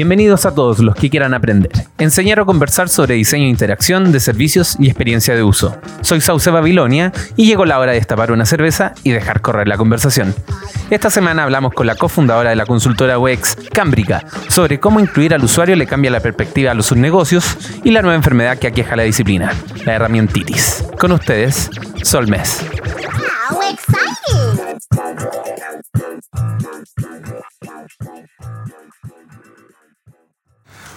Bienvenidos a todos los que quieran aprender, enseñar o conversar sobre diseño e interacción de servicios y experiencia de uso. Soy Sauce Babilonia y llegó la hora de destapar una cerveza y dejar correr la conversación. Esta semana hablamos con la cofundadora de la consultora UX, Cámbrica, sobre cómo incluir al usuario le cambia la perspectiva a los subnegocios y la nueva enfermedad que aqueja la disciplina, la herramientitis. Con ustedes, Solmes.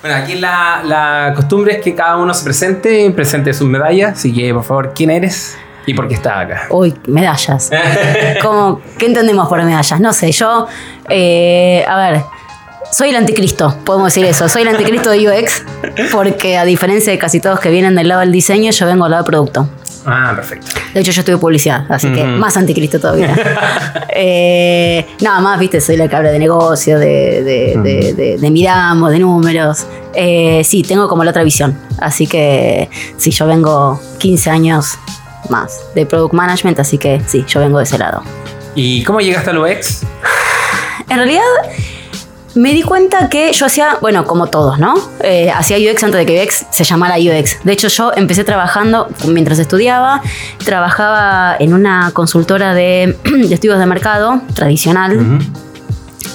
Bueno, aquí la, costumbre es que cada uno se presente, presente sus medallas, así que por favor, ¿quién eres y por qué estás acá? Uy, medallas. ¿Cómo, ¿Qué entendemos por medallas? No sé, yo, eh, a ver, soy el anticristo, podemos decir eso. Soy el anticristo de UX, porque a diferencia de casi todos que vienen del lado del diseño, yo vengo del lado del producto. Ah, perfecto. De hecho, yo estudio publicidad, así que más anticristo todavía. Eh, nada más, viste, soy la que habla de negocio, de, de, de, de- de miramos, de números. Eh, sí, tengo como la otra visión. Así que sí, yo vengo 15 años más de product management, así que sí, yo vengo de ese lado. ¿Y cómo llegaste al UX? En realidad, me di cuenta que yo hacía, bueno, como todos, ¿no? Eh, hacía UX antes de que UX se llamara UX. De hecho, yo empecé trabajando mientras estudiaba, trabajaba en una consultora de, de estudios de mercado tradicional.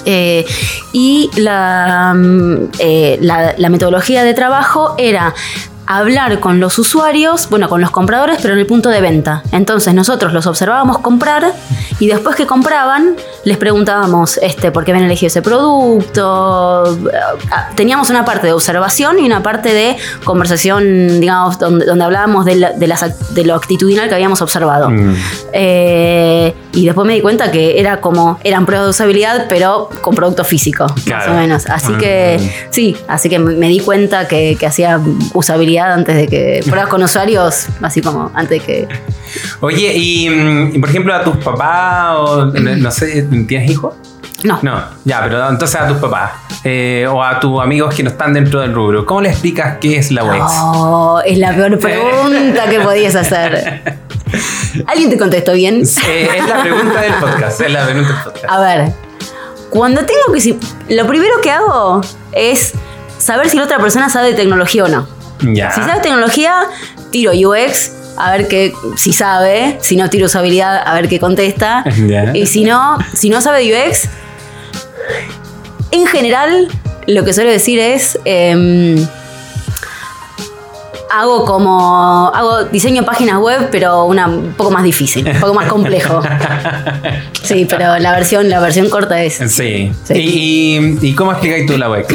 Eh, y la, mm, eh, la- la metodología de trabajo era hablar con los usuarios, bueno, con los compradores, pero en el punto de venta. Entonces nosotros los observábamos comprar y después que compraban, les preguntábamos este, por qué habían elegido ese producto. Ah, Teníamos una parte de observación y una parte de conversación, digamos, donde, donde hablábamos de, la- de las act- de lo actitudinal que habíamos observado. Mm. Eh, y después me di cuenta que era como, eran pruebas de usabilidad, pero con producto físico, más o menos. Así Ah. que, sí, así que me di cuenta que, que hacía usabilidad antes de que, pruebas con usuarios, así como antes de que... Oye, y, mm, por ejemplo a tus papás o no, no sé, ¿tienes hijos? No, No, ya, pero entonces a tus papás eh, o a tus amigos que no están dentro del rubro, ¿cómo le explicas qué es la UX? Oh, es la peor pregunta que podías hacer. ¿Alguien te contestó bien? Eh, es la pregunta del podcast, es la pregunta del podcast. A ver, cuando tengo que... Lo primero que hago es saber si la otra persona sabe de tecnología o no. Ya. Si sabe tecnología, tiro UX, a ver qué, si sabe. Si no, tiro usabilidad, a ver qué contesta. Y si no, si no sabe de UX, en general, lo que suelo decir es. em, hago como. Hago diseño de páginas web, pero una, un poco más difícil, un poco más complejo. Sí, pero la versión, la versión corta es. Sí. Sí. ¿Y, y, cómo explicáis tú la UX?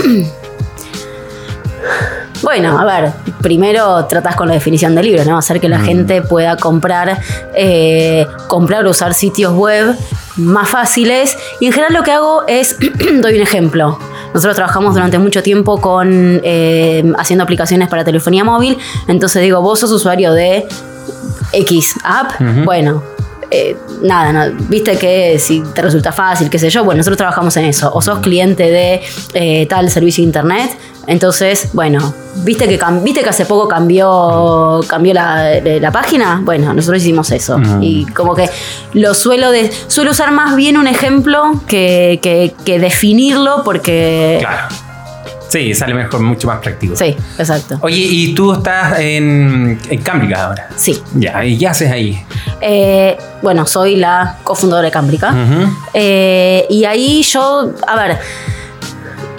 Bueno, a ver, primero tratás con la definición del libro, ¿no? Hacer que la gente pueda comprar, eh, comprar o usar sitios web más fáciles. Y en general lo que hago es, doy un ejemplo. Nosotros trabajamos durante mucho tiempo con eh, haciendo aplicaciones para telefonía móvil. Entonces digo, vos sos usuario de X app. Bueno, eh, nada, no, viste que si te resulta fácil, qué sé yo, bueno, nosotros trabajamos en eso. O sos cliente de eh, tal servicio de internet, entonces, bueno, viste que, viste que hace poco cambió, cambió la, la página, bueno, nosotros hicimos eso. Y como que lo suelo, de, suelo usar más bien un ejemplo que, que- que definirlo porque... Claro. Sí, sale mejor, mucho más práctico. Sí, exacto. Oye, y tú estás en, en Cámbrica ahora. Sí. Ya, ¿y qué haces ahí? Eh, bueno, soy la cofundadora de Cámbrica. Eh, y ahí yo, a ver,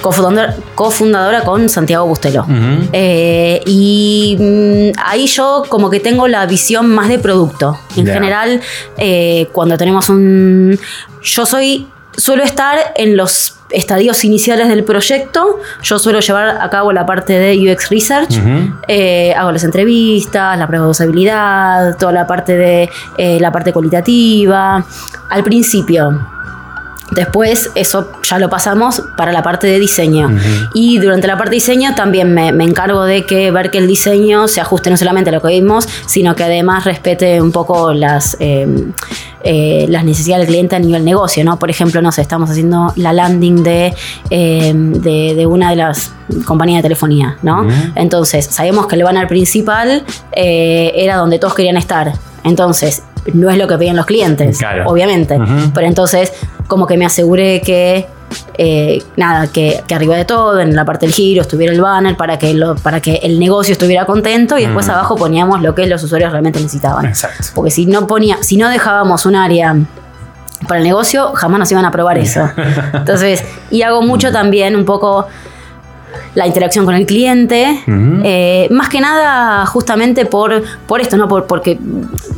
cofundadora, cofundadora con Santiago Bustelo. Eh, y mm, ahí yo como que tengo la visión más de producto. En general, eh, cuando tenemos un... Yo soy... Suelo estar en los estadios iniciales del proyecto. Yo suelo llevar a cabo la parte de UX Research. Eh, hago las entrevistas, la prueba de usabilidad, toda la parte de eh, la parte cualitativa. Al principio. Después eso ya lo pasamos para la parte de diseño. Y durante la parte de diseño también me, me encargo de que ver que el diseño se ajuste no solamente a lo que vimos, sino que además respete un poco las, eh, eh, las necesidades del cliente a nivel negocio. ¿no? Por ejemplo, no sé, estamos haciendo la landing de, eh, de, de una de las compañías de telefonía. ¿no? Entonces, sabemos que el banner principal eh, era donde todos querían estar. Entonces, no es lo que pedían los clientes, Claro. obviamente. Pero entonces, como que me aseguré que eh, nada, que, que arriba de todo, en la parte del giro, estuviera el banner para que, lo, para que el negocio estuviera contento y después Mm. abajo poníamos lo que los usuarios realmente necesitaban. Exacto. Porque si no ponía, si no dejábamos un área para el negocio, jamás nos iban a probar eso. Entonces, y hago mucho también un poco la interacción con el cliente, eh, más que nada justamente por, por esto, no por, porque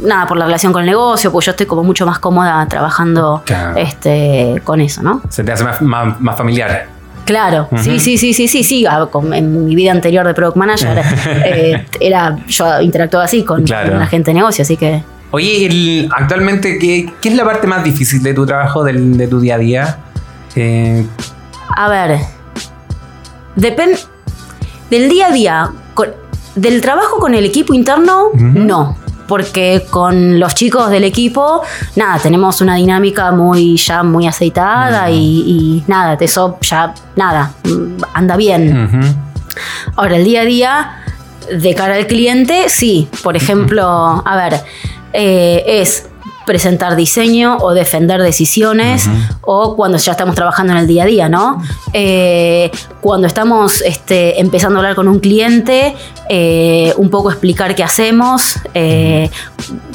nada, por la relación con el negocio, pues yo estoy como mucho más cómoda trabajando Claro. este, con eso, ¿no? Se te hace más, más- más familiar. Claro, sí, sí, sí, sí, sí, sí. ah, En mi vida anterior de Product Manager eh, era, yo interactuaba así con, Claro. con la gente de negocio, así que Oye, el- actualmente, ¿qué, qué es la parte más difícil de tu trabajo, del- de tu día a día? Eh, A ver. Depende. Del día a día. con- del trabajo con el equipo interno, no. Porque con los chicos del equipo, nada, tenemos una dinámica muy ya muy aceitada y, y nada, eso ya, nada, anda bien. Ahora, el día a día, de cara al cliente, sí. Por ejemplo, a ver, eh, es presentar diseño o defender decisiones o cuando ya estamos trabajando en el día a día, ¿no? Eh, cuando estamos este, empezando a hablar con un cliente, eh, un poco explicar qué hacemos. eh,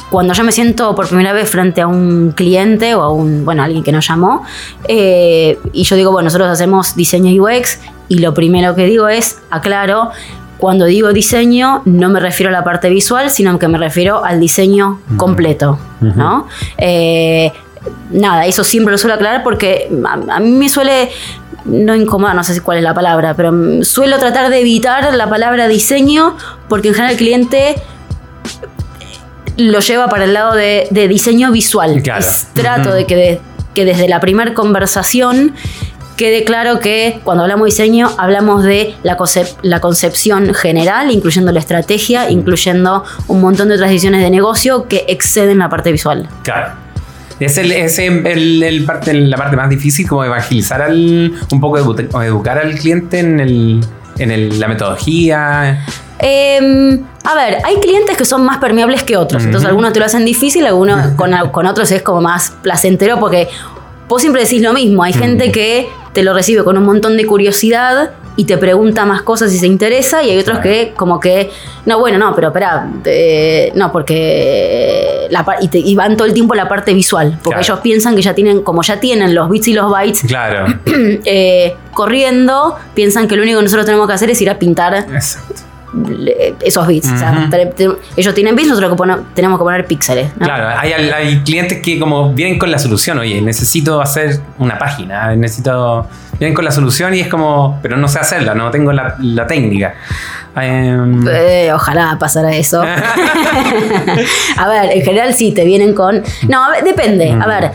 cuando yo me siento por primera vez frente a un cliente o a un, bueno, alguien que nos llamó, y yo digo, bueno, nosotros hacemos diseño UX, y lo primero que digo es, aclaro, cuando digo diseño, no me refiero a la parte visual, sino que me refiero al diseño completo, ¿no? Eh, nada, eso siempre lo suelo aclarar porque a, a mí me suele no incomodar, no sé cuál es la palabra, pero mm, suelo tratar de evitar la palabra diseño porque en general el cliente lo lleva para el lado de, de diseño visual. Claro. Trato Ujú. de que, de- que desde la primera conversación quede claro que cuando hablamos de diseño hablamos de la, concep- la concepción general, incluyendo la estrategia, incluyendo un montón de otras decisiones de negocio que exceden la parte visual. Claro. Es, el, es el- el- el parte, la parte más difícil, como evangelizar al, un poco edu- educar al cliente en, el, en el- la metodología. Eh, a ver, hay clientes que son más permeables que otros. Entonces, algunos te lo hacen difícil, algunos con, con otros es como más placentero porque vos siempre decís lo mismo. Hay gente que te lo recibe con un montón de curiosidad y te pregunta más cosas si se interesa, y hay otros que, como que, no, bueno, no, pero espera, eh, no, porque. La, y, te- y van todo el tiempo a la parte visual, porque Claro. ellos piensan que ya tienen, como ya tienen los bits y los bytes Claro. eh, corriendo, piensan que lo único que nosotros tenemos que hacer es ir a pintar Exacto. Le- esos bits. O sea, ellos tienen bits, nosotros tenemos que poner píxeles. ¿no? Claro, hay, hay clientes que como vienen con la solución, oye, necesito hacer una página, necesito... Vienen con la solución y es como, pero no sé hacerla, no tengo la, la técnica. Em, Eh, ojalá pasara eso. a ver, en general sí, te vienen con... No, a ver, depende. A ver,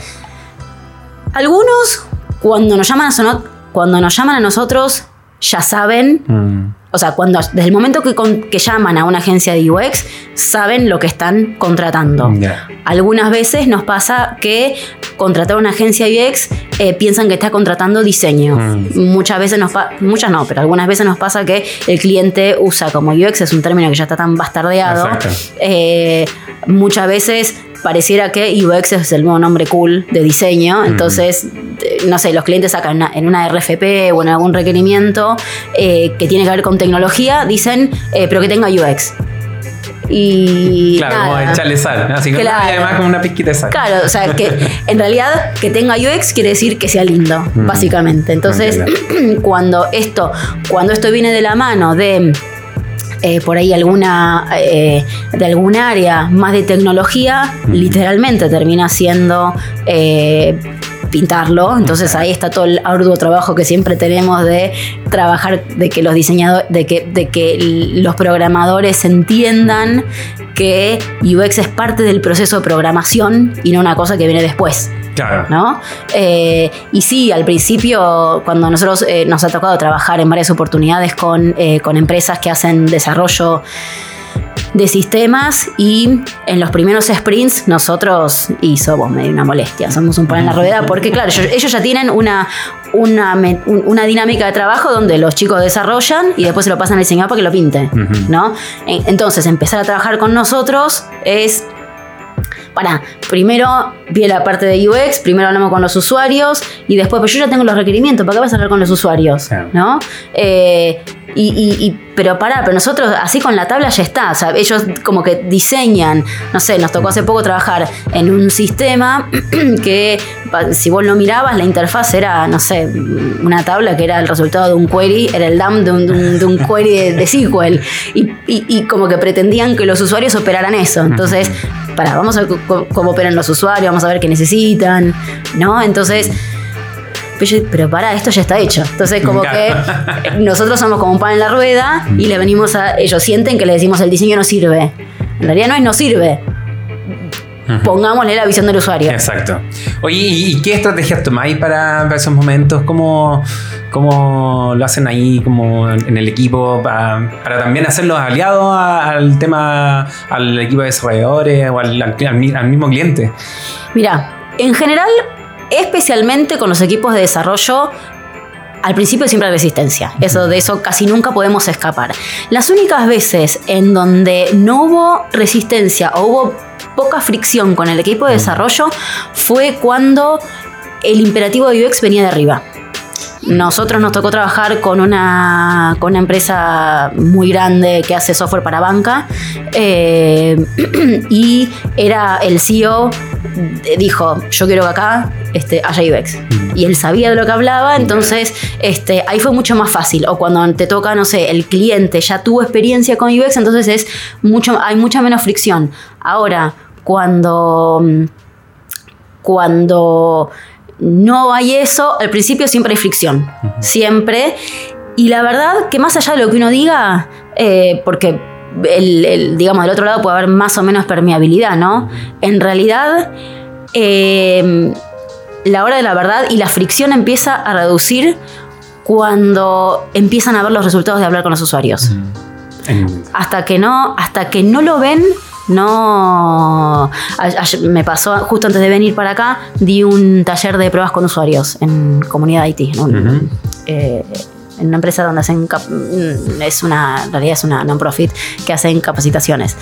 algunos cuando nos llaman a, sono- cuando nos llaman a nosotros ya saben mm, O sea, cuando desde el momento que, con- que llaman a una agencia de UX, saben lo que están contratando. Algunas veces nos pasa que contratar una agencia UX eh, piensan que está contratando diseño. Mm. Muchas veces nos pasa, muchas no, pero algunas veces nos pasa que el cliente usa como UX, es un término que ya está tan bastardeado. Eh, muchas veces pareciera que UX es el nuevo nombre cool de diseño. Entonces, eh, no sé, los clientes sacan en una RFP o en algún requerimiento eh, que tiene que ver con tecnología, dicen, eh, pero que tenga UX. Y Claro, como nada. echarle sal. Así que Claro. además como una pizquita de sal. Claro, o sea, que en realidad que tenga UX quiere decir que sea lindo, básicamente. Entonces, cuando esto, cuando esto viene de la mano de eh, por ahí alguna eh, de algún área más de tecnología, literalmente termina siendo eh, pintarlo. Entonces ahí está todo el arduo trabajo que siempre tenemos de trabajar, de que los diseñadores, de que, de que los programadores entiendan que UX es parte del proceso de programación y no una cosa que viene después. Claro. ¿no? Eh, y sí, al principio, cuando nosotros eh, nos ha tocado trabajar en varias oportunidades con, eh, con empresas que hacen desarrollo de sistemas y en los primeros sprints nosotros, y somos medio una molestia, somos un pan en la rueda, porque claro, ellos, ellos ya tienen una, una, una dinámica de trabajo donde los chicos desarrollan y después se lo pasan al diseñador para que lo pinte. ¿no? En- Entonces, empezar a trabajar con nosotros es para, primero vi la parte de UX, primero hablamos con los usuarios y después, pues yo ya tengo los requerimientos, ¿para qué vas a hablar con los usuarios? ¿No? Eh, y, y- y- pero pará, pero nosotros así con la tabla ya está. O sea, ellos como que diseñan, no sé, nos tocó hace poco trabajar en un sistema que si vos lo mirabas, la interfaz era, no sé, una tabla que era el resultado de un query, era el dump de un, de un- de un query de, de SQL. Y como que pretendían que los usuarios operaran eso. Entonces, pará, vamos a ver cómo, operan los usuarios, vamos a ver qué necesitan, ¿no? Entonces... Pero, yo- pero pará, esto ya está hecho. Entonces, como que nosotros somos como un pan en la rueda y le venimos a. Ellos sienten que le decimos el diseño no sirve. En realidad no es no sirve. Pongámosle la visión del usuario. Exacto. Oye, ¿y, qué estrategias tomáis para, para esos momentos? ¿Cómo, ¿Cómo lo hacen ahí como en el equipo para, para también hacerlos aliados al tema, al equipo de desarrolladores o al, al mismo cliente? Mira, en general, especialmente con los equipos de desarrollo, al principio siempre hay resistencia. Eso, de eso casi nunca podemos escapar. Las únicas veces en donde no hubo resistencia o hubo poca fricción con el equipo de desarrollo fue cuando el imperativo de UX venía de arriba. Nosotros nos tocó trabajar con una, con una empresa muy grande que hace software para banca eh, y era el CEO eh, dijo yo quiero que acá este, haya UX y él sabía de lo que hablaba entonces este, ahí fue mucho más fácil. O cuando te toca no sé el cliente ya tuvo experiencia con UX entonces es mucho hay mucha menos fricción. Ahora cuando mm, cuando no hay eso, al principio siempre hay fricción. Siempre. Y la verdad que más allá de lo que uno diga, eh, porque el, el, digamos, del otro lado puede haber más o menos permeabilidad, ¿no? En realidad, eh, la hora de la verdad y la fricción empieza a reducir cuando empiezan a ver los resultados de hablar con los usuarios hasta que no, hasta que no lo ven, no. me pasó justo antes de venir para acá, di un taller de pruebas con usuarios en comunidad en un- Ujú. eh, en una empresa donde hacen cap- mm, es una en realidad es una non-profit que hacen capacitaciones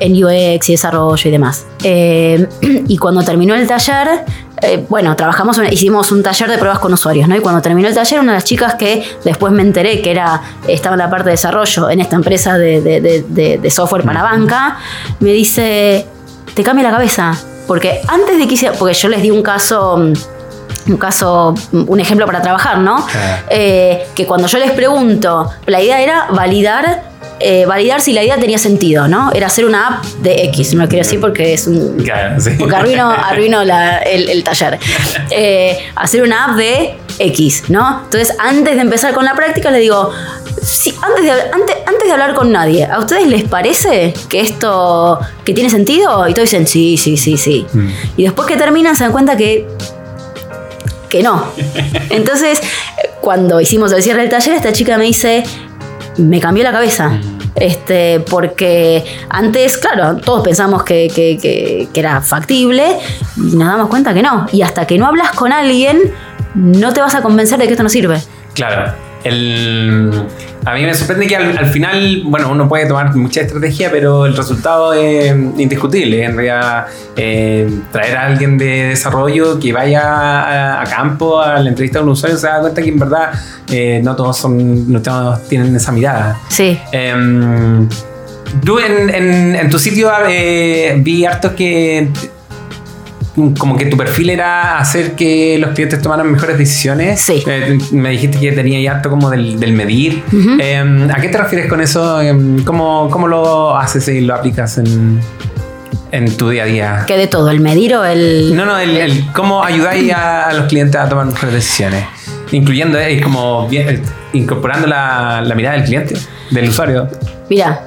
en UX y desarrollo y demás. Eh, y cuando terminó el taller, eh, bueno, trabajamos, una- hicimos un taller de pruebas con usuarios, ¿no? Y cuando terminó el taller, una de las chicas que después me enteré que era, estaba en la parte de desarrollo en esta empresa de, de- de- de- de software para banca, me dice, te cambia la cabeza. Porque antes de que hiciera, porque yo les di un caso... mm, Un caso, un ejemplo para trabajar, ¿no? Claro. Eh, que cuando yo les pregunto, la idea era validar, eh, validar si la idea tenía sentido, ¿no? Era hacer una app de X, no lo quiero decir porque es un. Claro, sí. Porque arruino, arruino la- el, el taller. Eh, hacer una app de X, ¿no? Entonces, antes de empezar con la práctica, les digo. sí, antes, de, antes, antes de hablar con nadie, ¿a ustedes les parece que esto que tiene sentido? Y todos dicen, sí, sí, sí, sí. Mm. Y después que terminan se dan cuenta que que no. Entonces, cuando hicimos el cierre del taller, esta chica me dice, me cambió la cabeza. Este, porque antes, claro, todos pensamos que, que- que- que era factible y nos damos cuenta que no. Y hasta que no hablas con alguien, no te vas a convencer de que esto no sirve. Claro. El, a mí me sorprende que al, al final, bueno, uno puede tomar mucha estrategia, pero el resultado es indiscutible. En realidad, eh, traer a alguien de desarrollo que vaya a, a campo a la entrevista con un usuario se da cuenta que en verdad eh, no todos son, no todos tienen esa mirada. Sí. Em, tú en, en- en tu sitio eh, vi hartos que como que tu perfil era hacer que los clientes tomaran mejores decisiones. Sí. Eh, me dijiste que tenía ya harto como del, del medir. Em, ¿A qué te refieres con eso? Em, ¿Cómo, cómo lo haces y lo aplicas en, en tu día a día? Que de todo, el medir o el... No, no, el, el cómo ayudáis a, a los clientes a tomar mejores decisiones. Incluyendo, eh, como bien- eh, incorporando la, la mirada del cliente, del usuario. Mira,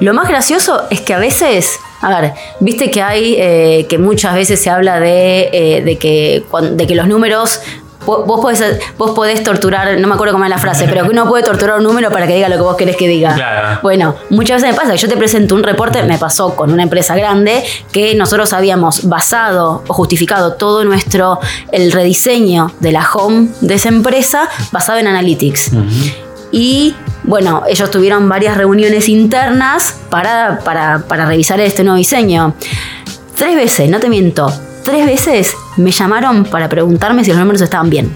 lo más gracioso es que a veces, a ver, viste que hay, eh, que muchas veces se habla de, eh, de, que, de que los números, vos, podés, vos podés torturar, no me acuerdo cómo es la frase, pero que uno puede torturar un número para que diga lo que vos querés que diga. Claro. Bueno, muchas veces me pasa que yo te presento un reporte, me pasó con una empresa grande, que nosotros habíamos basado o justificado todo nuestro, el rediseño de la home de esa empresa basado en Analytics. Y bueno, ellos tuvieron varias reuniones internas para, para, para revisar este nuevo diseño. tres veces, no te miento, tres veces me llamaron para preguntarme si los números estaban bien.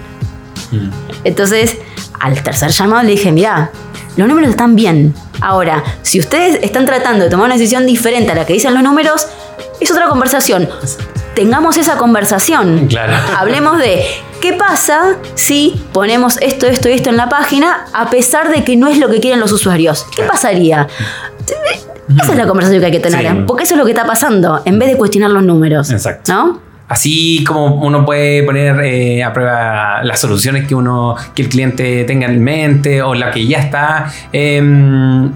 Mm. Entonces, al tercer llamado le dije, mira, los números están bien. Ahora, si ustedes están tratando de tomar una decisión diferente a la que dicen los números, es otra conversación. Tengamos esa conversación. Claro. Hablemos de qué pasa si ponemos esto, esto y esto en la página a pesar de que no es lo que quieren los usuarios. ¿Qué pasaría? Esa es la conversación que hay que tener, Sí. porque eso es lo que está pasando, en vez de cuestionar los números. Exacto. ¿No? Así como uno puede poner eh, a prueba las soluciones que uno que el cliente tenga en mente o la que ya está. eh,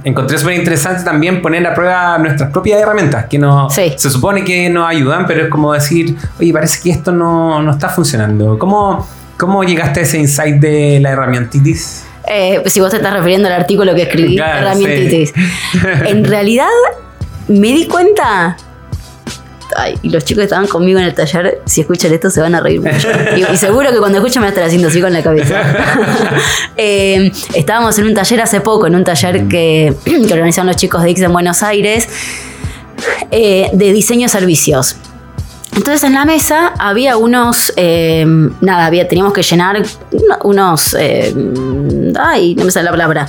encontré súper interesante también poner a prueba nuestras propias herramientas que no, Sí. se supone que nos ayudan, pero es como decir, oye, parece que esto no, no está funcionando. ¿Cómo, ¿Cómo llegaste a ese insight de la herramientitis? Eh, si vos te estás refiriendo al artículo que escribí, Claro, herramientitis. En realidad, me di cuenta. Ay, y los chicos que estaban conmigo en el taller, si escuchan esto, se van a reír mucho. Y, y seguro que cuando escuchan me van a estar haciendo así con la cabeza. Eh, estábamos en un taller hace poco, en un taller que, que organizaron los chicos de X en Buenos Aires, eh, de diseño de servicios. Entonces en la mesa había unos, eh, nada, había, teníamos que llenar uno- unos, eh, ay, no me sale la palabra,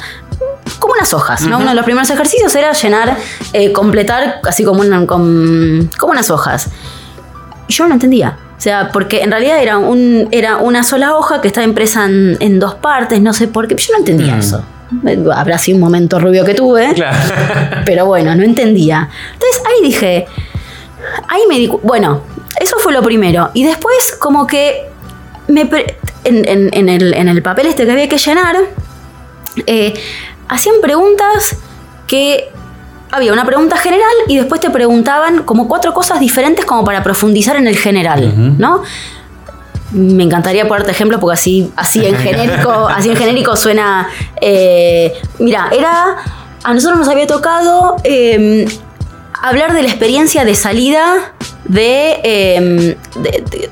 como unas hojas, ¿no? Uno de los primeros ejercicios era llenar, eh, completar así como, una- com- como unas hojas. Y yo no entendía. O sea, porque en realidad era, un, era una sola hoja que estaba impresa en, en dos partes, no sé por qué. Yo no entendía Mm. eso. Habrá sido un momento rubio que tuve. Claro. Pero bueno, no entendía. Entonces ahí dije, ahí me di bueno, eso fue lo primero. Y después como que me en, en- en el, en el papel este que había que llenar, eh, hacían preguntas que... Había una pregunta general y después te preguntaban como cuatro cosas diferentes como para profundizar en el general. ¿no? Me encantaría ponerte ejemplo porque así, así en genérico, así en genérico suena. eh, mira, era. A nosotros nos había tocado eh, hablar de la experiencia de salida de, eh,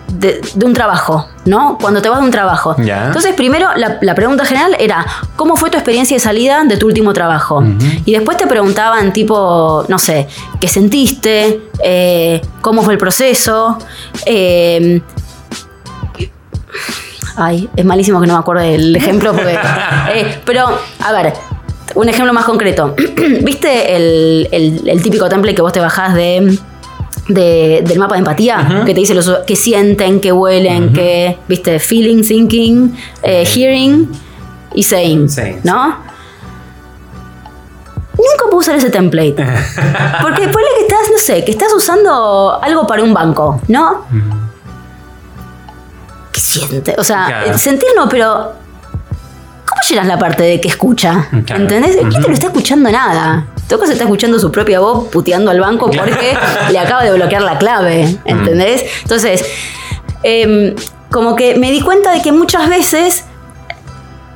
de- de un trabajo, ¿no? Cuando te vas de un trabajo. Ya. Entonces, primero, la, la pregunta general era: ¿cómo fue tu experiencia de salida de tu último trabajo? Y después te preguntaban, tipo, no sé, ¿qué sentiste? Eh, ¿Cómo fue el proceso? Eh, Ay, es malísimo que no me acuerdo del ejemplo porque. eh, pero, a ver, un ejemplo más concreto. ¿Viste el, el- el típico template que vos te bajás de, de- del mapa de empatía? Que te dice los que sienten, que huelen, que. ¿Viste? Feeling, thinking, eh, hearing y saying. ¿No? Nunca puedo usar ese template. Porque ponle que estás, no sé, que estás usando algo para un banco, ¿no? ¿Qué siente? O sea, Claro. sentir no, pero. ¿Cómo llenas la parte de que escucha? Claro. ¿Entendés? ¿Quién te lo está escuchando nada? Toco se está escuchando su propia voz puteando al banco porque le acaba de bloquear la clave. ¿Entendés? Entonces, em, como que me di cuenta de que muchas veces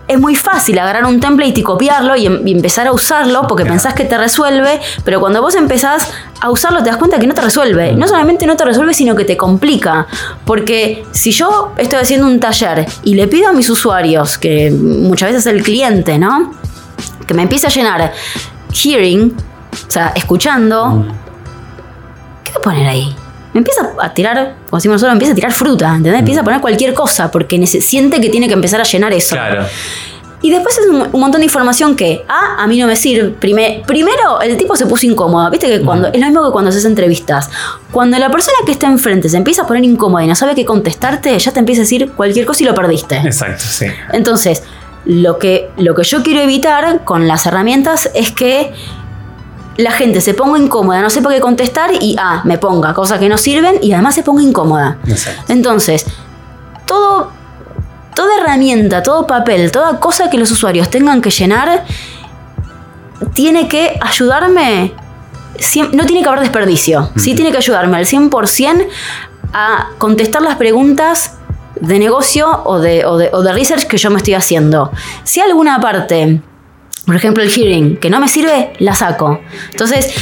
es muy fácil agarrar un template y copiarlo y, em- y empezar a usarlo porque Claro. pensás que te resuelve, pero cuando vos empezás a usarlo te das cuenta que no te resuelve. No solamente no te resuelve, sino que te complica. Porque si yo estoy haciendo un taller y le pido a mis usuarios, que muchas veces es el cliente, ¿no? Que me empiece a llenar hearing, o sea, escuchando, ¿qué voy a poner ahí? Me empieza a tirar, como decimos nosotros, empieza a tirar fruta, ¿entendés? Empieza a poner cualquier cosa porque siente que tiene que empezar a llenar eso. Claro. Y después es un, un montón de información que, ah, a mí no me sirve. Prime- primero, el tipo se puso incómodo. Viste que cuando, es lo mismo que cuando haces entrevistas. Cuando la persona que está enfrente se empieza a poner incómoda y no sabe qué contestarte, ya te empieza a decir cualquier cosa y lo perdiste. Exacto, sí. Entonces, lo que, lo que yo quiero evitar con las herramientas es que la gente se ponga incómoda, no sepa qué contestar y, ah, me ponga cosas que no sirven y además se ponga incómoda. Exacto. Entonces, todo, toda herramienta, todo papel, toda cosa que los usuarios tengan que llenar, tiene que ayudarme. No tiene que haber desperdicio. Sí tiene que ayudarme al 100% a contestar las preguntas de negocio o de, o, de, o de research que yo me estoy haciendo. Si alguna parte, por ejemplo el hearing, que no me sirve, la saco. Entonces,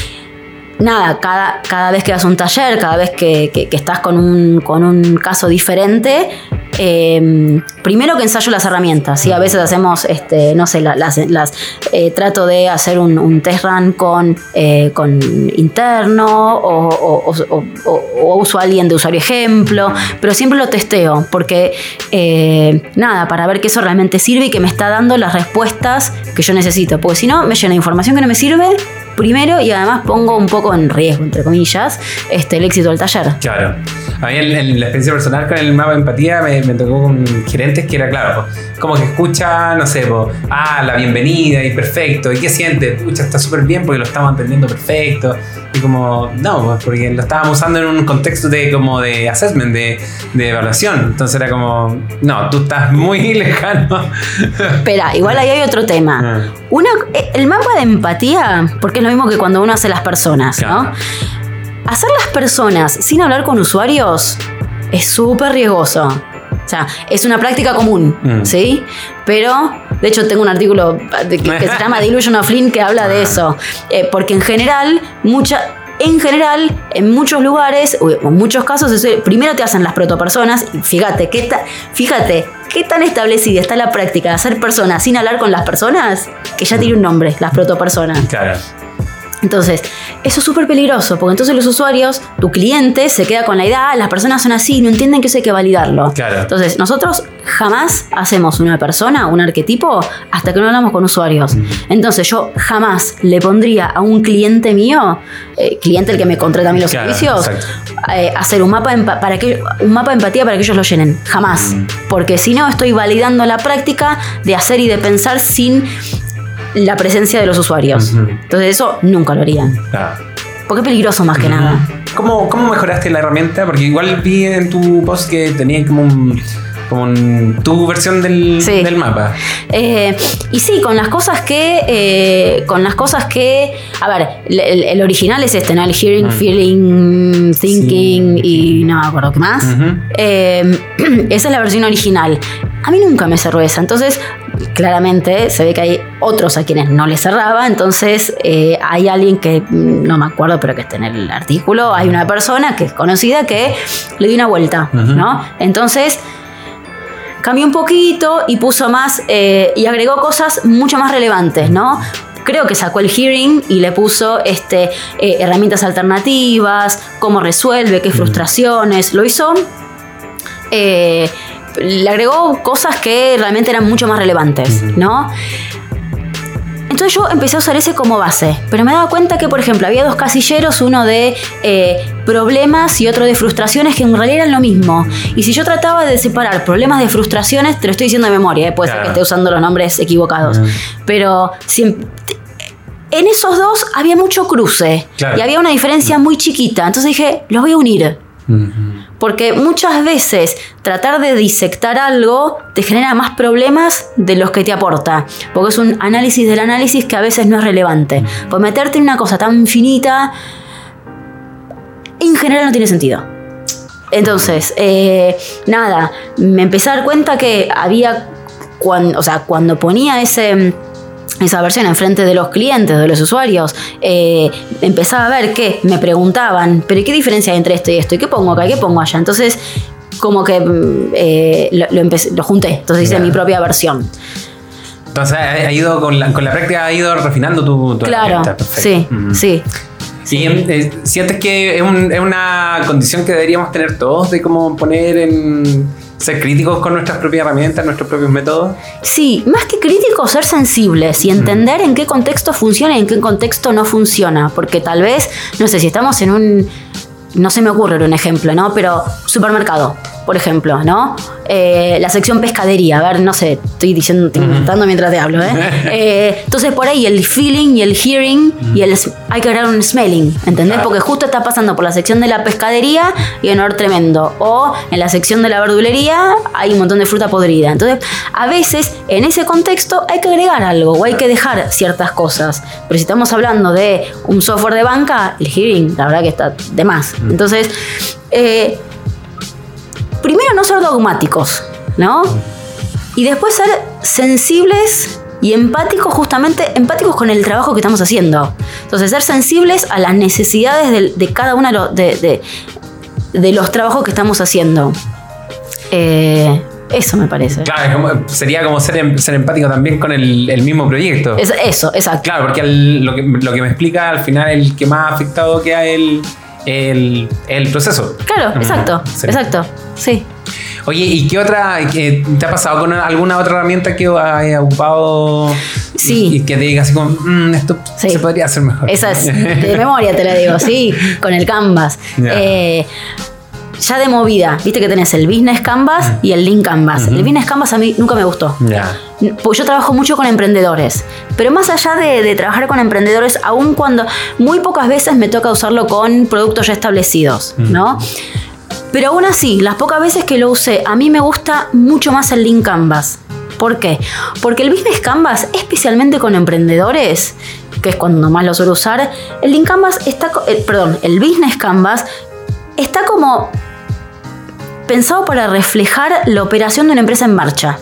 nada, cada, cada vez que das un taller, cada vez que, que- estás con un, con un caso diferente, eh, primero que ensayo las herramientas. ¿sí? A veces hacemos, este, no sé, la- las, las, eh, trato de hacer un, un test run con, eh, con interno o, o- o- o- o uso a alguien de usuario ejemplo, pero siempre lo testeo porque, eh, nada, para ver que eso realmente sirve y que me está dando las respuestas que yo necesito. Porque si no, me llena de información que no me sirve. Primero, y además pongo un poco en riesgo, entre comillas, este, el éxito del taller. Claro. A mí en, en la experiencia personal con el mapa de empatía me, me tocó con gerentes que era claro, como que escucha, no sé, ah, la bienvenida y perfecto. ¿Y qué siente? Pucha, está súper bien porque lo estamos entendiendo perfecto. Y como, no, pues, porque lo estábamos usando en un contexto de como de assessment, de, de evaluación. Entonces era como, no, tú estás muy lejano. Espera, igual ahí hay otro tema. Ah. Una, eh, el mapa de empatía, porque es lo mismo que cuando uno hace las personas, Claro. ¿no? Hacer las personas sin hablar con usuarios es súper riesgoso. O sea, es una práctica común, Mm. ¿sí? Pero, de hecho, tengo un artículo que, que se llama Delusion of Flynn que habla de eso. Eh, porque en general, mucha, en general, en muchos lugares, o en muchos casos, primero te hacen las protopersonas. Y fíjate, ¿qué ta- fíjate, qué tan establecida está la práctica de hacer personas sin hablar con las personas, que ya tiene un nombre, las protopersonas. Claro. Entonces, eso es súper peligroso, porque entonces los usuarios, tu cliente, se queda con la idea, ah, las personas son así, no entienden que eso hay que validarlo. Claro. Entonces, nosotros jamás hacemos una persona, un arquetipo, hasta que no hablamos con usuarios. Entonces, yo jamás le pondría a un cliente mío, eh, cliente el que me contrata a mí los Claro, servicios, eh, hacer un mapa, para que, un mapa de empatía para que ellos lo llenen. Jamás. Porque si no, estoy validando la práctica de hacer y de pensar sin la presencia de los usuarios. Entonces eso nunca lo haría. Porque es peligroso más que nada. ¿Cómo, ¿Cómo mejoraste la herramienta? Porque igual vi en tu post que tenía como un, como un- tu versión del, Sí. del mapa. Eh, y sí, con las cosas que. eh, con las cosas que. A ver, el, original es este, ¿no? El hearing, Mm. feeling, thinking Sí. y no me acuerdo qué más. Eh, esa es la versión original. A mí nunca me cerró esa. Entonces, claramente se ve que hay otros a quienes no les cerraba. Entonces, eh, hay alguien que mm, no me acuerdo, pero que está en el artículo. Hay una persona que es conocida que le dio una vuelta. ¿no? Entonces. Cambió un poquito y puso más eh, y agregó cosas mucho más relevantes, ¿no? Creo que sacó el hearing y le puso este, eh, herramientas alternativas, cómo resuelve, qué frustraciones. Lo hizo eh, le agregó cosas que realmente eran mucho más relevantes, ¿no? Entonces yo empecé a usar ese como base, pero me daba cuenta que, por ejemplo, había dos casilleros, uno de eh, problemas y otro de frustraciones, que en realidad eran lo mismo. Y si yo trataba de separar problemas de frustraciones, te lo estoy diciendo de memoria, eh, puede ser que esté usando los nombres equivocados, pero si en esos dos había mucho cruce Claro. y había una diferencia muy chiquita, entonces dije, los voy a unir. Porque muchas veces tratar de disectar algo te genera más problemas de los que te aporta. Porque es un análisis del análisis que a veces no es relevante. Pues meterte en una cosa tan finita, en general no tiene sentido. Entonces, eh, nada, me empecé a dar cuenta que había, cuando, o sea, cuando ponía ese esa versión enfrente de los clientes, de los usuarios, eh, empezaba a ver que me preguntaban, pero ¿qué diferencia hay entre esto y esto? ¿Y qué pongo acá? ¿Qué pongo allá? Entonces, como que mm, eh, lo, lo empecé- lo junté, entonces hice mi propia versión. Entonces ha ido con la, con la práctica ha ido refinando tu, tu Claro, sí, sí. ¿Y eh, sientes que es, un- es una condición que deberíamos tener todos de cómo poner en ser críticos con nuestras propias herramientas, nuestros propios métodos? Sí, más que críticos, ser sensibles y entender en qué contexto funciona y en qué contexto no funciona. Porque tal vez, no sé, si estamos en un. No se me ocurre un ejemplo, ¿no? Pero supermercado, por ejemplo, ¿no? Eh, la sección pescadería, a ver, no sé, estoy diciendo, estoy inventando mientras te hablo, ¿eh? Eh, Entonces por ahí el feeling y el hearing y el hay que agregar un smelling, ¿entendés? Claro. Porque justo está pasando por la sección de la pescadería y un olor tremendo. O en la sección de la verdulería hay un montón de fruta podrida. Entonces, a veces en ese contexto hay que agregar algo o hay que dejar ciertas cosas. Pero si estamos hablando de un software de banca, el hearing, la verdad que está de más. Entonces, eh, primero no ser dogmáticos, ¿no? Y después ser sensibles y empáticos, justamente empáticos con el trabajo que estamos haciendo. Entonces, ser sensibles a las necesidades de, cada uno de, de- de- los trabajos que estamos haciendo. Eh, Eso me parece. Claro, sería como ser, em- ser empático también con el, el mismo proyecto. Es- eso, exacto. Claro, porque lo, que, lo que me explica al final el que más afectado queda el, el, el proceso. Claro, exacto, exacto. Sí. Oye, ¿y qué otra, qué- te ha pasado con alguna otra herramienta que hayas ocupado? Sí. Y, y que te diga así como, "Mm, esto Sí. se podría hacer mejor. Esa es de memoria, te la digo, sí, con el Canvas. Ya. Eh, ya de movida, viste que tenés el Business Canvas y el Link Canvas. El Business Canvas a mí nunca me gustó. Ya. Pues yo trabajo mucho con emprendedores, pero más allá de, de trabajar con emprendedores, aun cuando muy pocas veces me toca usarlo con productos ya establecidos, ¿no? Pero aún así, las pocas veces que lo usé, a mí me gusta mucho más el Link Canvas. ¿Por qué? Porque el Business Canvas, especialmente con emprendedores, que es cuando más lo suelo usar, el Link Canvas está, eh, perdón, el Business Canvas está como pensado para reflejar la operación de una empresa en marcha.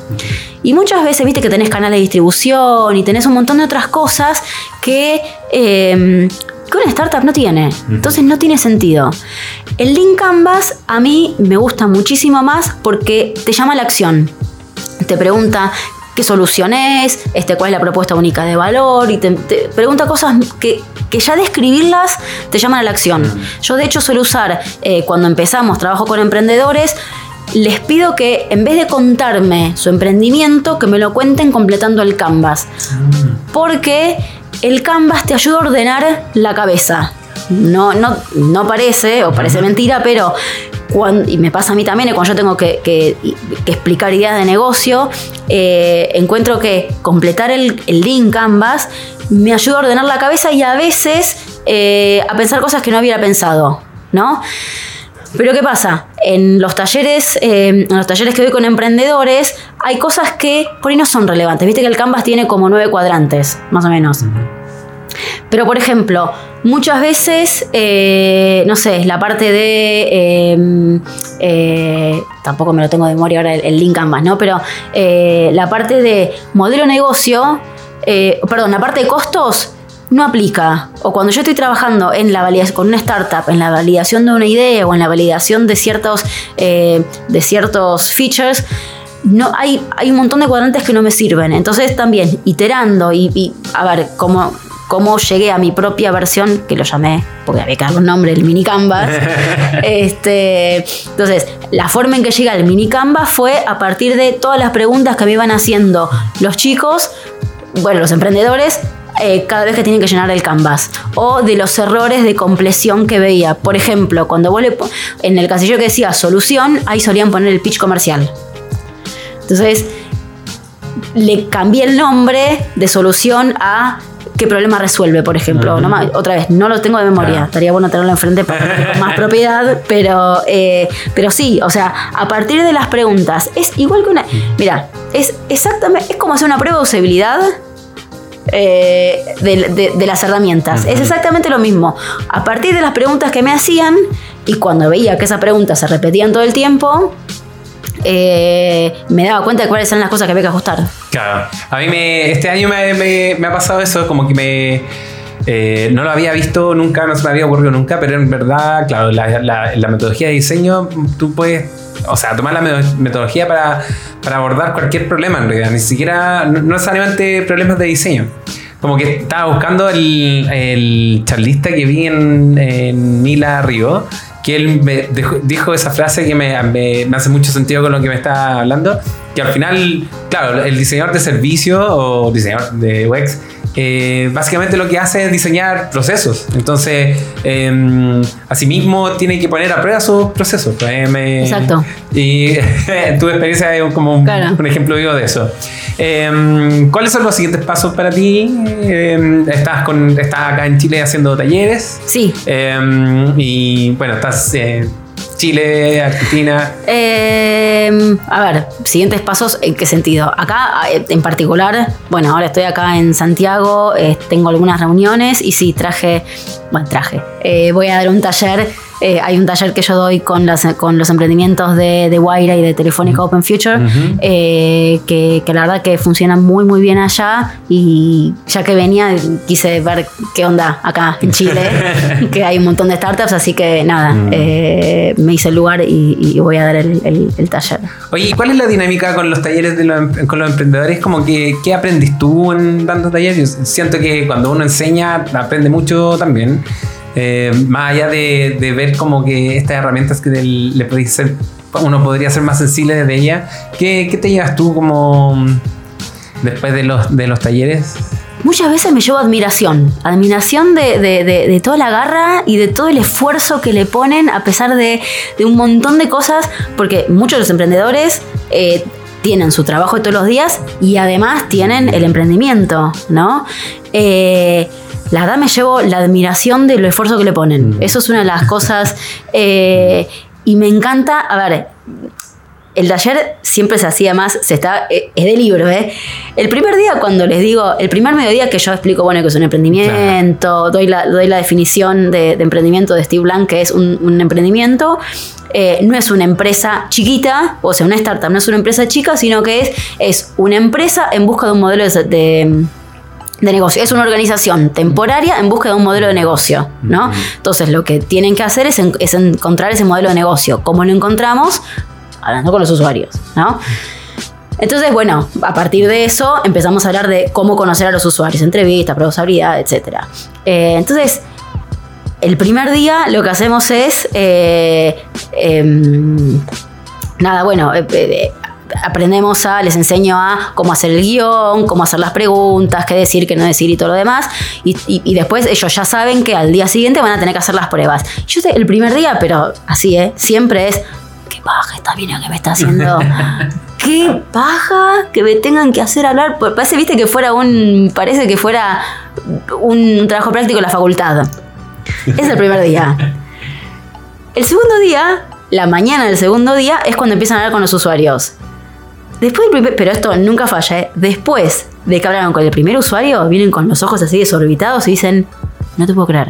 Y muchas veces viste que tenés canales de distribución y tenés un montón de otras cosas que, eh, que una startup no tiene. Entonces no tiene sentido. El Link Canvas a mí me gusta muchísimo más porque te llama a la acción. Te pregunta qué solución es, este, cuál es la propuesta única de valor y te, te pregunta cosas que, que ya de escribirlas te llaman a la acción. Yo de hecho suelo usar, eh, cuando empezamos, trabajo con emprendedores, les pido que en vez de contarme su emprendimiento, que me lo cuenten completando el canvas. Porque el canvas te ayuda a ordenar la cabeza. No, no, no parece, o parece mentira, pero cuando, y me pasa a mí también, cuando yo tengo que, que- que explicar ideas de negocio, eh, encuentro que completar el, el link Canvas me ayuda a ordenar la cabeza y a veces eh, a pensar cosas que no hubiera pensado, ¿no? Pero ¿qué pasa? En los talleres, eh, en los talleres que doy con emprendedores, hay cosas que por ahí no son relevantes. Viste que el Canvas tiene como nueve cuadrantes, más o menos. Pero, por ejemplo, muchas veces, eh, no sé, la parte de. eh, eh, tampoco me lo tengo de memoria ahora el, el link Canvas, ¿no? Pero eh, la parte de modelo de negocio, perdón, la parte de costos no aplica. O cuando yo estoy trabajando en la validación, con una startup, en la validación de una idea o en la validación de ciertos, de ciertos features, no hay, hay un montón de cuadrantes que no me sirven. Entonces también iterando y, y, a ver cómo, cómo llegué a mi propia versión, que lo llamé, porque había que darle un nombre, el mini canvas. este, entonces, la forma en que llega el mini canvas fue a partir de todas las preguntas que me iban haciendo los chicos, bueno, los emprendedores, eh, cada vez que tienen que llenar el canvas. O de los errores de compleción que veía. Por ejemplo, cuando vos le en el casillero que decía solución, ahí solían poner el pitch comercial. Entonces, le cambié el nombre de solución a qué problema resuelve, por ejemplo. No otra vez, no lo tengo de memoria. Claro. Estaría bueno tenerlo enfrente para más propiedad, pero, eh, pero sí, o sea, a partir de las preguntas, es igual que una. Mira, es exactamente, es como hacer una prueba de usabilidad. eh, de, de- de las herramientas. Es exactamente lo mismo. A partir de las preguntas que me hacían y cuando veía que esas preguntas se repetían todo el tiempo, eh, me daba cuenta de cuáles eran las cosas que había que ajustar. Claro. A mí me, este año me, me- me ha pasado eso, como que me... eh, no lo había visto nunca, no se me había ocurrido nunca, pero en verdad, claro, la, la- la metodología de diseño, tú puedes, o sea, tomar la me- metodología para, para abordar cualquier problema en realidad, ni siquiera, no, no problemas de diseño. Como que estaba buscando el, el charlista que vi en, en Mila Río, que él me dijo esa frase que me, me- me hace mucho sentido con lo que me está hablando, que al final, claro, el diseñador de servicio o diseñador de UX, eh, básicamente lo que hace es diseñar procesos. Entonces, eh, asimismo, tiene que poner a prueba sus procesos. pues, eh, me- Exacto. Y tu experiencia es como un, Claro. un ejemplo vivo de eso. Eh, ¿Cuáles son los siguientes pasos para ti? Eh, estás, con, estás acá en Chile haciendo talleres. Sí. Eh, y bueno, estás en Chile, Argentina. Eh, a ver, siguientes pasos, ¿en qué sentido? Acá, eh, en particular, bueno, ahora estoy acá en Santiago, eh, tengo algunas reuniones y sí, traje bueno, traje. Eh, voy a dar un taller. eh, hay un taller que yo doy con, las, con los emprendimientos de, de Guaira y de Telefónica Open Future, eh, que, que la verdad que funcionan muy, muy bien allá. Y ya que venía, quise ver qué onda acá en Chile, que hay un montón de startups, así que nada, eh, me hice el lugar y, y voy a dar el, el- el taller. Oye, ¿y cuál es la dinámica con los talleres de los, em- con los emprendedores? Como que, ¿qué aprendís tú en dando talleres? Yo siento que cuando uno enseña, aprende mucho también. Eh, más allá de, de ver como que estas herramientas que le podéis ser, uno podría ser más sensible desde ella. ¿Qué, qué te llevas tú como mm, después de los, de los talleres? Muchas veces me llevo admiración, admiración de, de- de- de toda la garra y de todo el esfuerzo que le ponen a pesar de, de un montón de cosas, porque muchos de los emprendedores eh, tienen su trabajo de todos los días y además tienen el emprendimiento, ¿no? Eh, la verdad me llevo la admiración del esfuerzo que le ponen. Eso es una de las cosas... eh, y me encanta, a ver, el taller siempre se hacía más, se está, eh, es de libro, ¿eh? El primer día cuando les digo, el primer mediodía que yo explico, bueno, que es un emprendimiento, doy, la, doy la definición de, de emprendimiento de Steve Blank, que es un, un emprendimiento, eh, no es una empresa chiquita, o sea, una startup no es una empresa chica, sino que es, es una empresa en busca de un modelo de, de- de negocio. Es una organización temporaria en busca de un modelo de negocio, ¿no? Entonces lo que tienen que hacer es, en- es encontrar ese modelo de negocio. ¿Cómo lo encontramos? Hablando con los usuarios, ¿no? Entonces, bueno, a partir de eso empezamos a hablar de cómo conocer a los usuarios, entrevistas, pruebas de habilidad, etc. entonces, el primer día lo que hacemos es, eh, em, nada, bueno, eh, eh, aprendemos a, les enseño a cómo hacer el guion, cómo hacer las preguntas, qué decir, qué no decir y todo lo demás. Y, y- y después ellos ya saben que al día siguiente van a tener que hacer las pruebas. Yo sé, el primer día, pero así, ¿eh? Siempre es, qué paja esta mina que me está haciendo. Qué paja que me tengan que hacer hablar. Parece, viste, que fuera un. Parece que fuera un trabajo práctico en la facultad. Es el primer día. El segundo día, la mañana del segundo día, es cuando empiezan a hablar con los usuarios. Después del primer, pero esto nunca falla, ¿eh? Después de que hablaron con el primer usuario, vienen con los ojos así desorbitados y dicen, no te puedo creer.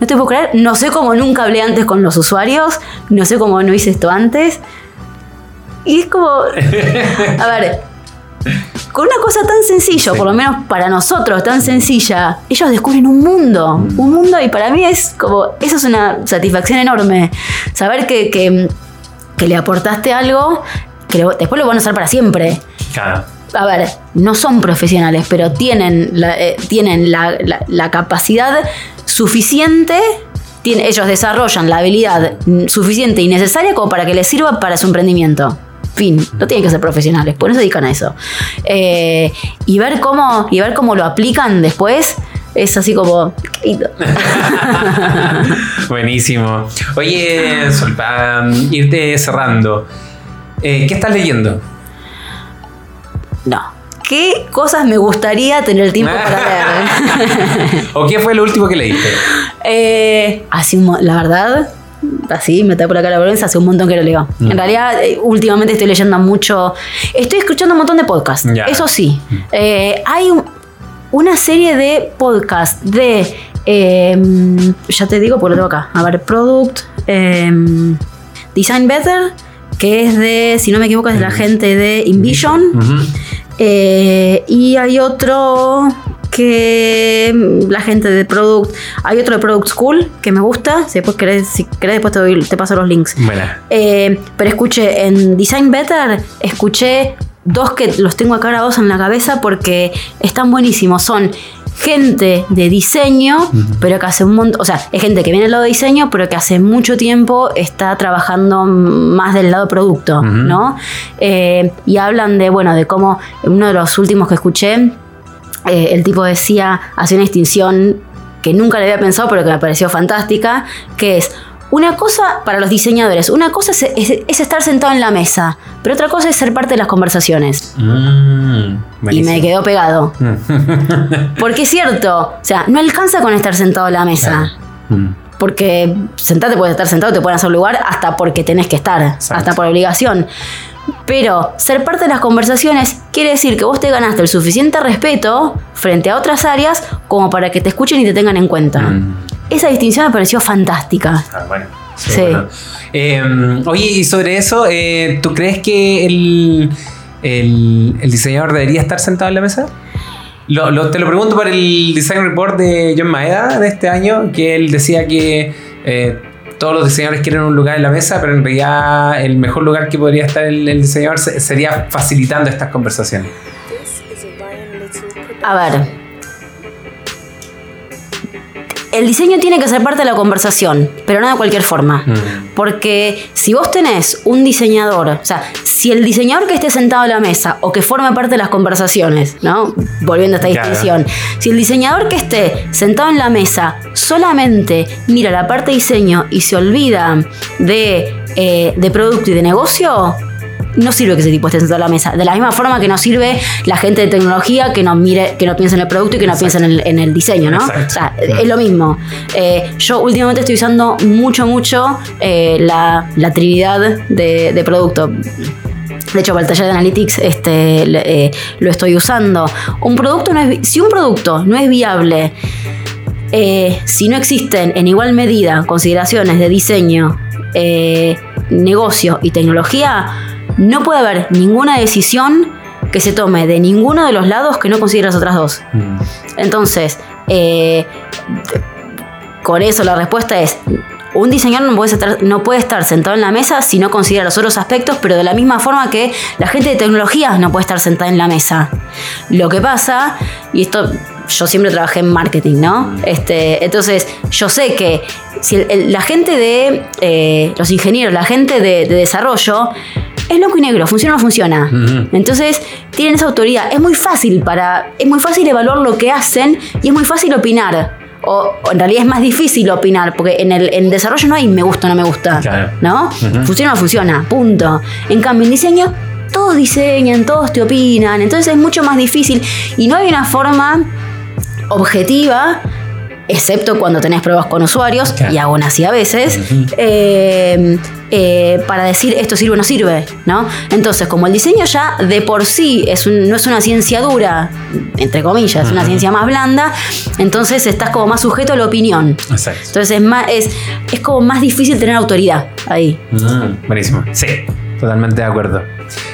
No te puedo creer, no sé cómo nunca hablé antes con los usuarios, no sé cómo no hice esto antes. Y es como, a ver, con una cosa tan sencilla, Sí. por lo menos para nosotros, tan sencilla, ellos descubren un mundo, un mundo y para mí es como, eso es una satisfacción enorme, saber que, que, que le aportaste algo que lo- después lo van a usar para siempre. Claro. A ver, no son profesionales, pero tienen la, eh, tienen la, la- la capacidad suficiente, tiene- ellos desarrollan la habilidad suficiente y necesaria como para que les sirva para su emprendimiento. Fin, no tienen que ser profesionales, por eso se dedican a eso. Eh, y ver cómo, y ver cómo lo aplican después es así como. Buenísimo. Oye, Sol, para irte cerrando, eh, ¿qué estás leyendo? No. ¿Qué cosas me gustaría tener el tiempo para leer? ¿O qué fue lo último que leíste? Eh, mo- la verdad, así me por acá la vergüenza, hace un montón que lo leo. Mm. En realidad, eh, últimamente estoy leyendo mucho. Estoy escuchando un montón de podcasts. Eso sí. Eh, hay un- una serie de podcasts de. eh, ya te digo, porque lo tengo acá. A ver, Product. eh, Design Better. Que es de, si no me equivoco, es de la gente de Invision. Eh, y hay otro que mm, la gente de Product. Hay otro de Product School que me gusta. Si después querés, si querés después te, doy- te paso los links. Buena. Eh, pero escuché en Design Better, escuché dos que los tengo acá grabados en la cabeza porque están buenísimos. Son gente de diseño, pero que hace un montón, o sea, es gente que viene del lado de diseño, pero que hace mucho tiempo está trabajando más del lado producto. ¿no? Eh, y hablan de, bueno, de cómo uno de los últimos que escuché, eh, el tipo decía, hace una distinción que nunca le había pensado, pero que me pareció fantástica, que es una cosa para los diseñadores, una cosa es, es- es estar sentado en la mesa, pero otra cosa es ser parte de las conversaciones. Mm, Y me quedó pegado. Porque es cierto, o sea, no alcanza con estar sentado en la mesa. Mm. Porque sentarte puedes estar sentado, te pueden hacer lugar hasta porque tenés que estar, Exacto. hasta por obligación. Pero ser parte de las conversaciones quiere decir que vos te ganaste el suficiente respeto frente a otras áreas como para que te escuchen y te tengan en cuenta. Mm. Esa distinción me pareció fantástica. Ah, bueno. Sí. bueno. Eh, oye, y sobre eso, eh, ¿tú crees que el, el, el diseñador debería estar sentado en la mesa? Lo- lo- te lo pregunto por el design report de John Maeda de este año, que él decía que eh, todos los diseñadores quieren un lugar en la mesa, pero en realidad el mejor lugar que podría estar el, el diseñador se- sería facilitando estas conversaciones. A ver. El diseño tiene que ser parte de la conversación, pero no de cualquier forma. Mm. Porque si vos tenés un diseñador, o sea, si el diseñador que esté sentado a la mesa o que forme parte de las conversaciones, ¿no? Volviendo a esta Claro. distinción, si el diseñador que esté sentado en la mesa solamente mira la parte de diseño y se olvida de, eh, de producto y de negocio, no sirve que ese tipo esté sentado a la mesa. De la misma forma que no sirve la gente de tecnología que no mire, que no piensa en el producto y que no piensa en el, en el diseño, ¿no? Exacto. O sea, es lo mismo. Eh, yo últimamente estoy usando mucho, mucho eh, la, la trinidad de, de producto. De hecho, para el taller de Analytics este, eh, lo estoy usando. Un producto no es, si un producto no es viable, eh, si no existen en igual medida consideraciones de diseño, eh, negocio y tecnología, no puede haber ninguna decisión que se tome de ninguno de los lados que no considere las otras dos. Mm. Entonces, eh, con eso la respuesta es, un diseñador no puede, estar, no puede estar sentado en la mesa si no considera los otros aspectos, pero de la misma forma que la gente de tecnologías no puede estar sentada en la mesa. Lo que pasa, y esto yo siempre trabajé en marketing, ¿no? Este, entonces, yo sé que si el- el- la gente de eh, los ingenieros, la gente de, de desarrollo, es blanco y negro, funciona o no funciona. Entonces, tienen esa autoridad. Es muy fácil para. Es muy fácil evaluar lo que hacen y es muy fácil opinar. O, o en realidad es más difícil opinar, porque en el en desarrollo no hay me gusta o no me gusta. Claro. ¿No? Funciona o no funciona. Punto. En cambio, en diseño, todos diseñan, todos te opinan. Entonces es mucho más difícil. Y no hay una forma objetiva, excepto cuando tenés pruebas con usuarios, Claro. y aún así a veces, eh, eh, para decir esto sirve o no sirve, ¿no? Entonces, como el diseño ya de por sí es un- no es una ciencia dura, entre comillas, es una ciencia más blanda, entonces estás como más sujeto a la opinión. Exacto. Entonces es, más, es, es como más difícil tener autoridad ahí. Mm, buenísimo. Sí, totalmente de acuerdo.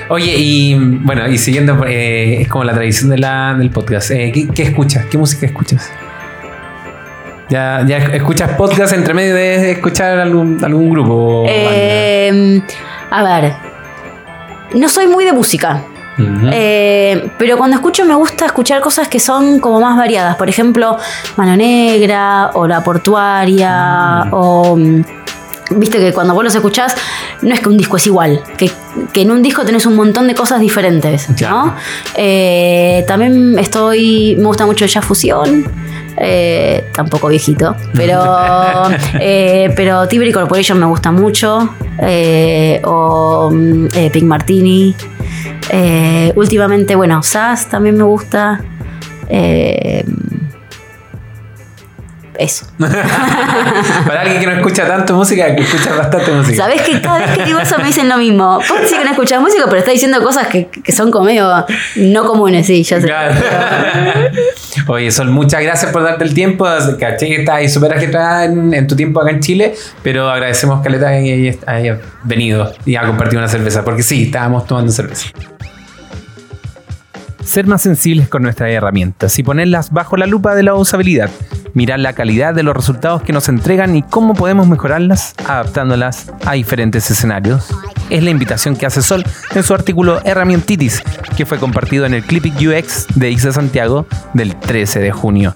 Oye, y bueno, y siguiendo, eh, es como la tradición de la, del podcast. ¿qué, qué escuchas? ¿Qué música escuchas? ¿Ya, ya escuchas podcast entre medio de escuchar algún, algún grupo? Eh, a ver, no soy muy de música. Eh, pero cuando escucho me gusta escuchar cosas que son como más variadas. Por ejemplo, Mano Negra o La Portuaria Mm. o... mm, Viste que cuando vos los escuchás, no es que un disco es igual, que, que en un disco tenés un montón de cosas diferentes, Claro. ¿no? Eh, también estoy, me gusta mucho el jazz fusión, eh, tampoco viejito, pero, eh, pero Tiberi Corporation me gusta mucho, eh, o mm, eh, Pink Martini, eh, últimamente, bueno, Sass también me gusta. Eso. Para alguien que no escucha tanto música, que escucha bastante música. Sabes que cada vez que digo eso me dicen lo mismo. Vos decís que no escuchás música, pero está diciendo cosas que, que son como medio no comunes, sí, ya sé. Claro. Oye, Sol, muchas gracias por darte el tiempo. Caché que estás ahí súper agitada en, en tu tiempo acá en Chile, pero agradecemos que le hayas hayas venido y a compartir una cerveza, porque sí, estábamos tomando cerveza. Ser más sensibles con nuestras herramientas y ponerlas bajo la lupa de la usabilidad. Mirar la calidad de los resultados que nos entregan y cómo podemos mejorarlas adaptándolas a diferentes escenarios. Es la invitación que hace Sol en su artículo Herramientitis, que fue compartido en el Clipic UX de IXA Santiago del 13 de junio.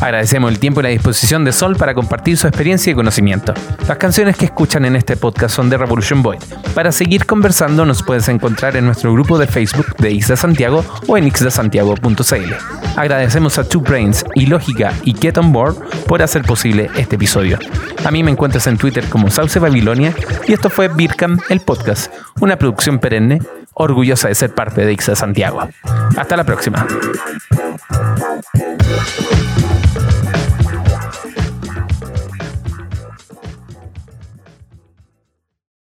Agradecemos el tiempo y la disposición de Sol para compartir su experiencia y conocimiento. Las canciones que escuchan en este podcast son de Revolution Void. Para seguir conversando nos puedes encontrar en nuestro grupo de Facebook de Isla Santiago o en ixdasantiago.cl. Agradecemos a Two Brains y Lógica y Get On Board por hacer posible este episodio. A mí me encuentras en Twitter como Sauce Babilonia y esto fue Birkam el podcast, una producción perenne orgullosa de ser parte de Ixda Santiago. Hasta la próxima.